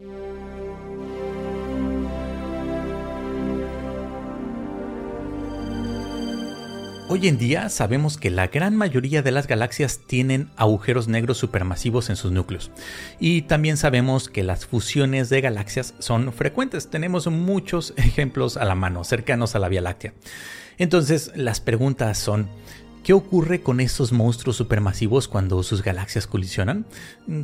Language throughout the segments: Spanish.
Hoy en día sabemos que la gran mayoría de las galaxias tienen agujeros negros supermasivos en sus núcleos. Y también sabemos que las fusiones de galaxias son frecuentes. Tenemos muchos ejemplos a la mano, cercanos a la Vía Láctea. Entonces, las preguntas son, ¿Qué ocurre con estos monstruos supermasivos cuando sus galaxias colisionan?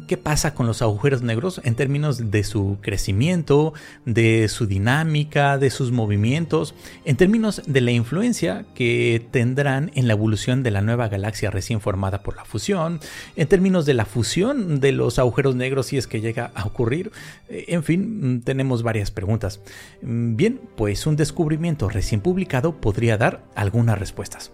¿Qué pasa con los agujeros negros en términos de su crecimiento, de su dinámica, de sus movimientos, en términos de la influencia que tendrán en la evolución de la nueva galaxia recién formada por la fusión, en términos de la fusión de los agujeros negros si es que llega a ocurrir? En fin, tenemos varias preguntas. Bien, pues un descubrimiento recién publicado podría dar algunas respuestas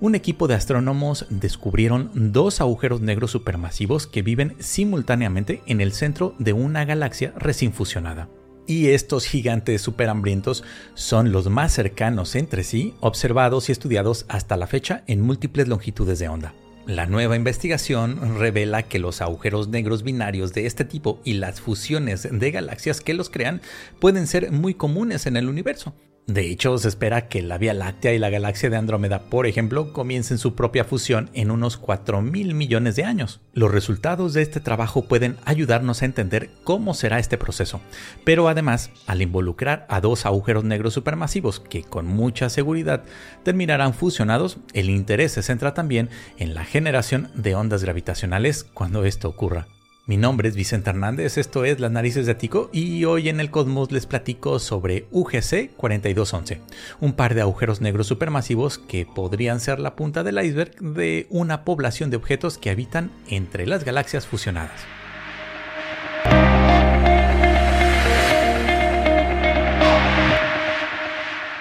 un equipo de astrónomos descubrieron dos agujeros negros supermasivos que viven simultáneamente en el centro de una galaxia recién fusionada. Y estos gigantes superhambrientos son los más cercanos entre sí, observados y estudiados hasta la fecha en múltiples longitudes de onda. La nueva investigación revela que los agujeros negros binarios de este tipo y las fusiones de galaxias que los crean pueden ser muy comunes en el universo, de hecho, se espera que la Vía Láctea y la galaxia de Andrómeda, por ejemplo, comiencen su propia fusión en unos 4 mil millones de años. Los resultados de este trabajo pueden ayudarnos a entender cómo será este proceso, pero además, al involucrar a dos agujeros negros supermasivos que con mucha seguridad terminarán fusionados, el interés se centra también en la generación de ondas gravitacionales cuando esto ocurra. Mi nombre es Vicente Hernández, esto es Las Narices de Atico y hoy en el Cosmos les platico sobre UGC 4211, un par de agujeros negros supermasivos que podrían ser la punta del iceberg de una población de objetos que habitan entre las galaxias fusionadas.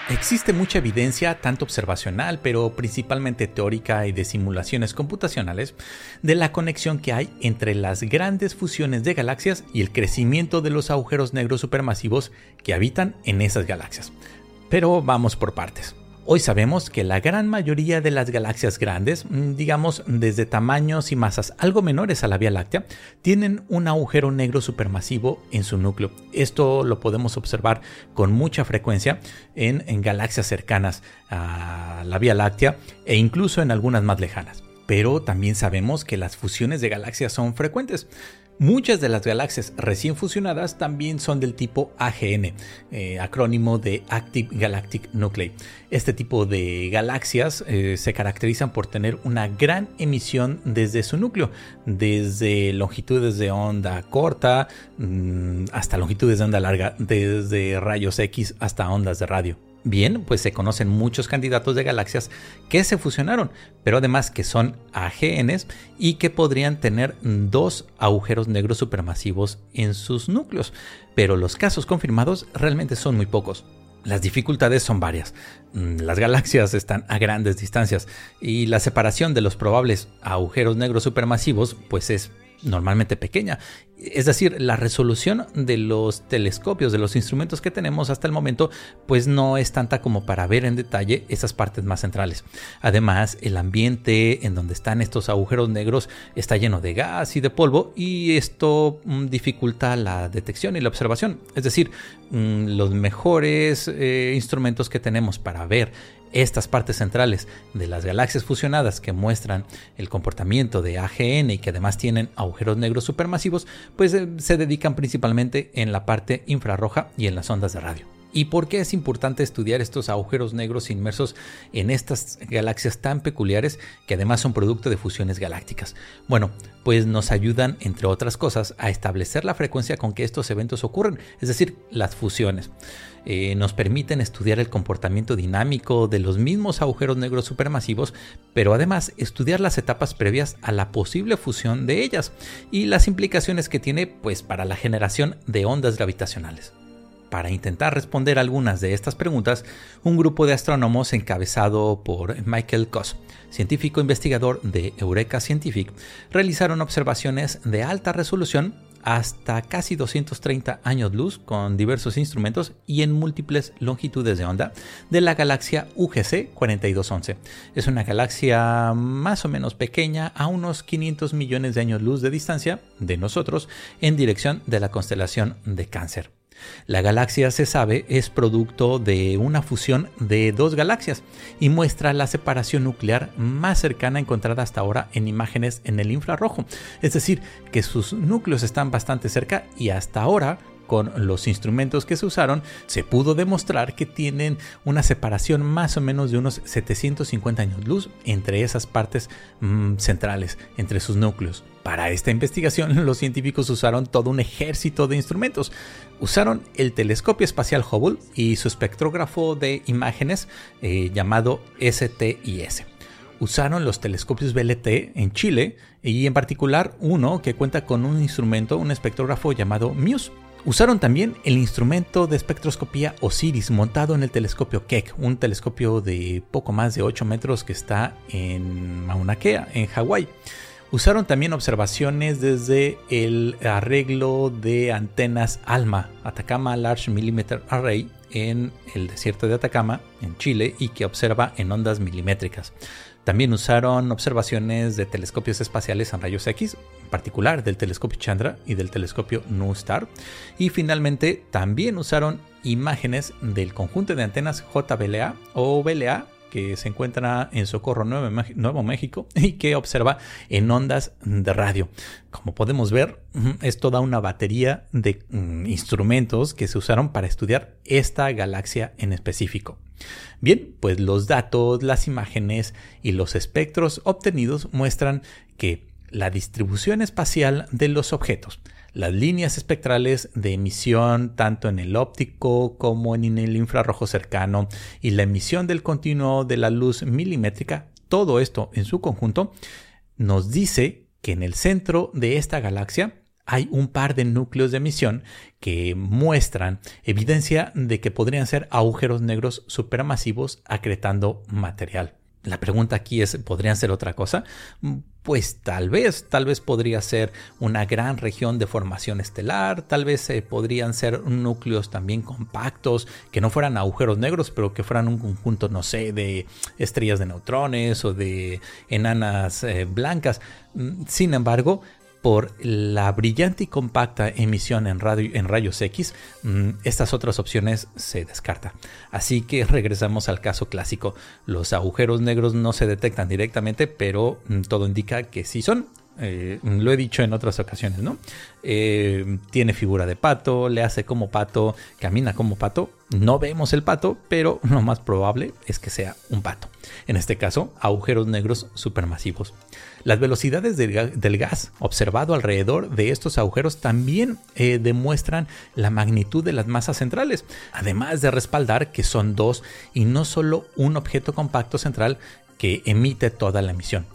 Existe mucha evidencia, tanto observacional, pero principalmente teórica y de simulaciones computacionales, de la conexión que hay entre las grandes fusiones de galaxias y el crecimiento de los agujeros negros supermasivos que habitan en esas galaxias. Pero vamos por partes. Hoy sabemos que la gran mayoría de las galaxias grandes, mm, digamos desde tamaños y masas algo menores a la Vía Láctea, tienen un agujero negro supermasivo en su núcleo. Esto lo podemos observar con mucha frecuencia en, en galaxias cercanas a la Vía Láctea e incluso en algunas más lejanas. Pero también sabemos que las fusiones de galaxias son frecuentes. Muchas de las galaxias recién fusionadas también son del tipo AGN, eh, acrónimo de Active Galactic Nuclei. Este tipo de galaxias eh, se caracterizan por tener una gran emisión desde su núcleo, desde longitudes de onda corta mm, hasta longitudes de onda larga, desde rayos X hasta ondas de radio. Bien, pues se conocen muchos candidatos de galaxias que se fusionaron, pero además que son AGNs y que podrían tener dos agujeros negros supermasivos en sus núcleos, pero los casos confirmados realmente son muy pocos. Las dificultades son varias. Mm, las galaxias están a grandes distancias y la separación de los probables agujeros negros supermasivos pues es normalmente pequeña. Es decir, la resolución de los telescopios, de los instrumentos que tenemos hasta el momento, pues no es tanta como para ver en detalle esas partes más centrales. Además, el ambiente en donde están estos agujeros negros está lleno de gas y de polvo y esto mm, dificulta la detección y la observación. Es decir, mm, los mejores eh, instrumentos que tenemos para ver estas partes centrales de las galaxias fusionadas que muestran el comportamiento de AGN y que además tienen agujeros negros supermasivos, pues eh, se dedican principalmente en la parte infrarroja y en las ondas de radio. ¿Y por qué es importante estudiar estos agujeros negros inmersos en estas galaxias tan peculiares que además son producto de fusiones galácticas? Bueno, pues nos ayudan, entre otras cosas, a establecer la frecuencia con que estos eventos ocurren, es decir, las fusiones. Eh, nos permiten estudiar el comportamiento dinámico de los mismos agujeros negros supermasivos, pero además estudiar las etapas previas a la posible fusión de ellas y las implicaciones que tiene pues para la generación de ondas gravitacionales. Para intentar responder algunas de estas preguntas, un grupo de astrónomos encabezado por Michael Koss, científico investigador de Eureka Scientific, realizaron observaciones de alta resolución hasta casi 230 años luz con diversos instrumentos y en múltiples longitudes de onda de la galaxia UGC 4211. Es una galaxia más o menos pequeña a unos 500 millones de años luz de distancia de nosotros en dirección de la constelación de Cáncer. La galaxia, se sabe, es producto de una fusión de dos galaxias y muestra la separación nuclear más cercana encontrada hasta ahora en imágenes en el infrarrojo. Es decir, que sus núcleos están bastante cerca y hasta ahora con los instrumentos que se usaron, se pudo demostrar que tienen una separación más o menos de unos 750 años luz entre esas partes mm, centrales, entre sus núcleos. Para esta investigación, los científicos usaron todo un ejército de instrumentos. Usaron el telescopio espacial Hubble y su espectrógrafo de imágenes eh, llamado STIS usaron los telescopios BLT en Chile y en particular uno que cuenta con un instrumento, un espectrógrafo llamado MUSE. Usaron también el instrumento de espectroscopía Osiris montado en el telescopio Keck, un telescopio de poco más de 8 metros que está en Mauna Kea, en Hawái. Usaron también observaciones desde el arreglo de antenas ALMA, Atacama Large Millimeter Array, en el desierto de Atacama, en Chile, y que observa en ondas milimétricas. También usaron observaciones de telescopios espaciales en rayos X, en particular del telescopio Chandra y del telescopio NuSTAR. Y finalmente también usaron imágenes del conjunto de antenas JBLA o BLA que se encuentra en Socorro, Nuevo, México, y que observa en ondas de radio. Como podemos ver, es toda una batería de mm, instrumentos que se usaron para estudiar esta galaxia en específico. Bien, pues los datos, las imágenes y los espectros obtenidos muestran que la distribución espacial de los objetos, las líneas espectrales de emisión tanto en el óptico como en el infrarrojo cercano y la emisión del continuo de la luz milimétrica, todo esto en su conjunto, nos dice que en el centro de esta galaxia hay un par de núcleos de emisión que muestran evidencia de que podrían ser agujeros negros supermasivos acretando material. La pregunta aquí es, ¿podrían ser otra cosa? Pues tal vez, tal vez podría ser una gran región de formación estelar, tal vez eh, podrían ser núcleos también compactos, que no fueran agujeros negros, pero que fueran un conjunto, no sé, de estrellas de neutrones o de enanas eh, blancas. Mm, sin embargo, por la brillante y compacta emisión en, rayos X, mm, estas otras opciones se descartan. Así que regresamos al caso clásico. Los agujeros negros no se detectan directamente, pero mm, todo indica que sí son. Eh, lo he dicho en otras ocasiones, ¿no? Eh, tiene figura de pato, le hace como pato, camina como pato. No vemos el pato, pero lo más probable es que sea un pato. En este caso, agujeros negros supermasivos. Las velocidades del gas observado alrededor de estos agujeros también eh, demuestran la magnitud de las masas centrales, además de respaldar que son dos y no solo un objeto compacto central que emite toda la emisión.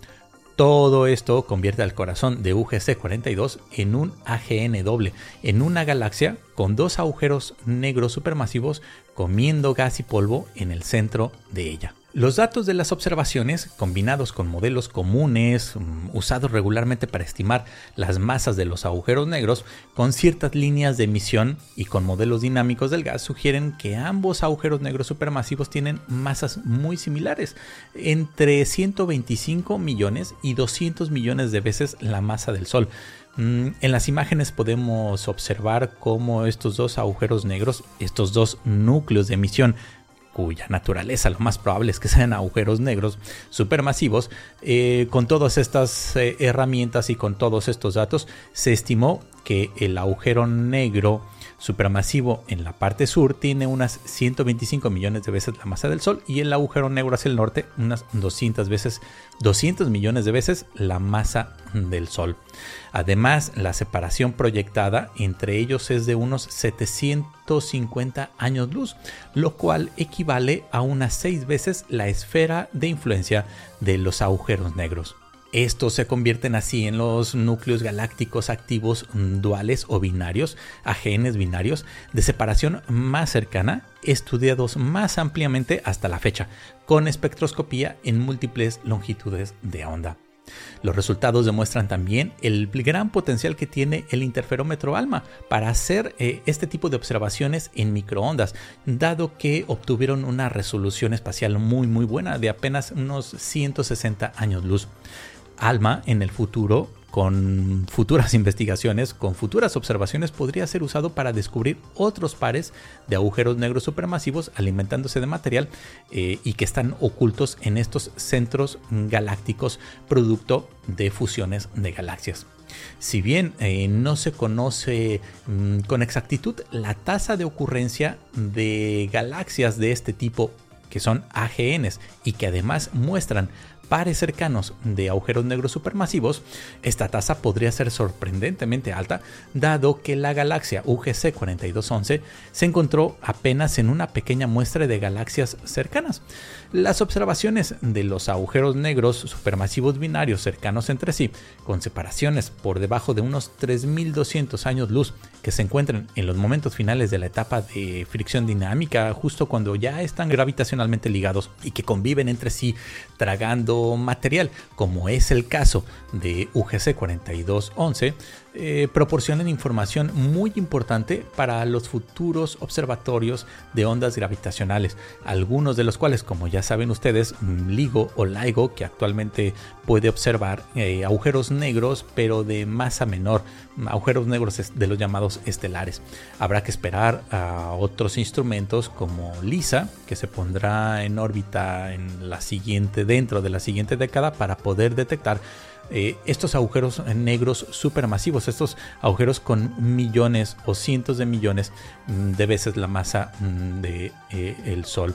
Todo esto convierte al corazón de UGC 42 en un AGN doble, en una galaxia con dos agujeros negros supermasivos comiendo gas y polvo en el centro de ella. Los datos de las observaciones, combinados con modelos comunes mm, usados regularmente para estimar las masas de los agujeros negros, con ciertas líneas de emisión y con modelos dinámicos del gas, sugieren que ambos agujeros negros supermasivos tienen masas muy similares, entre 125 millones y 200 millones de veces la masa del Sol. Mm, en las imágenes podemos observar cómo estos dos agujeros negros, estos dos núcleos de emisión, cuya naturaleza lo más probable es que sean agujeros negros supermasivos, eh, con todas estas eh, herramientas y con todos estos datos, se estimó que el agujero negro supermasivo en la parte sur tiene unas 125 millones de veces la masa del Sol y el agujero negro hacia el norte unas 200 veces, 200 millones de veces la masa del Sol. Además, la separación proyectada entre ellos es de unos 750 años luz, lo cual equivale a unas 6 veces la esfera de influencia de los agujeros negros. Estos se convierten así en los núcleos galácticos activos duales o binarios, AGNs binarios, de separación más cercana, estudiados más ampliamente hasta la fecha, con espectroscopía en múltiples longitudes de onda. Los resultados demuestran también el gran potencial que tiene el interferómetro ALMA para hacer eh, este tipo de observaciones en microondas, dado que obtuvieron una resolución espacial muy muy buena de apenas unos 160 años luz. ALMA en el futuro con futuras investigaciones, con futuras observaciones, podría ser usado para descubrir otros pares de agujeros negros supermasivos alimentándose de material eh, y que están ocultos en estos centros galácticos producto de fusiones de galaxias. Si bien eh, no se conoce mm, con exactitud la tasa de ocurrencia de galaxias de este tipo que son AGNs y que además muestran pares cercanos de agujeros negros supermasivos, esta tasa podría ser sorprendentemente alta, dado que la galaxia UGC 4211 se encontró apenas en una pequeña muestra de galaxias cercanas. Las observaciones de los agujeros negros supermasivos binarios cercanos entre sí, con separaciones por debajo de unos 3200 años luz, que se encuentran en los momentos finales de la etapa de fricción dinámica, justo cuando ya están gravitacionalmente ligados y que conviven entre sí tragando material, como es el caso de UGC 4211, eh, proporcionan información muy importante para los futuros observatorios de ondas gravitacionales, algunos de los cuales, como ya saben ustedes, LIGO o LIGO, que actualmente puede observar eh, agujeros negros, pero de masa menor, agujeros negros de los llamados estelares. Habrá que esperar a otros instrumentos como LISA, que se pondrá en órbita en la siguiente, dentro de la siguiente década, para poder detectar eh, estos agujeros negros supermasivos, estos agujeros con millones o cientos de millones mm, de veces la masa del mm, de, eh, el Sol.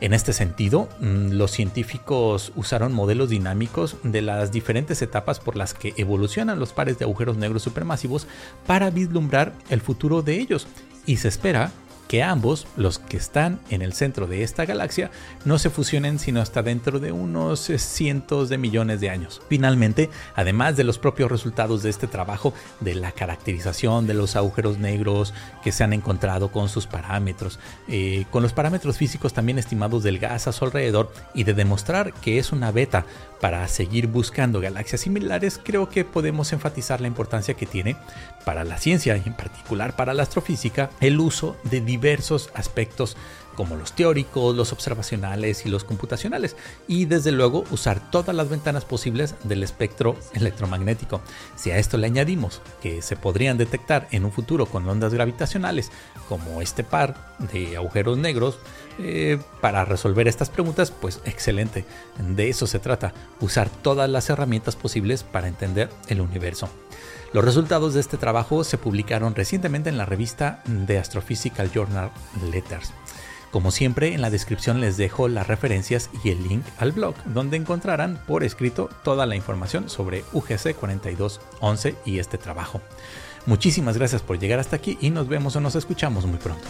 En este sentido, mm, los científicos usaron modelos dinámicos de las diferentes etapas por las que evolucionan los pares de agujeros negros supermasivos para vislumbrar el futuro de ellos. Y se espera que ambos, los que están en el centro de esta galaxia, no se fusionen sino hasta dentro de unos cientos de millones de años. Finalmente, además de los propios resultados de este trabajo, de la caracterización de los agujeros negros que se han encontrado con sus parámetros, eh, con los parámetros físicos también estimados del gas a su alrededor y de demostrar que es una beta para seguir buscando galaxias similares, creo que podemos enfatizar la importancia que tiene para la ciencia y en particular para la astrofísica el uso de diversos aspectos como los teóricos, los observacionales y los computacionales, y desde luego usar todas las ventanas posibles del espectro electromagnético. Si a esto le añadimos que se podrían detectar en un futuro con ondas gravitacionales, como este par de agujeros negros, eh, para resolver estas preguntas, pues excelente. De eso se trata, usar todas las herramientas posibles para entender el universo. Los resultados de este trabajo se publicaron recientemente en la revista The Astrophysical Journal Letters. Como siempre, en la descripción les dejo las referencias y el link al blog, donde encontrarán por escrito toda la información sobre UGC 4211 y este trabajo. Muchísimas gracias por llegar hasta aquí y nos vemos o nos escuchamos muy pronto.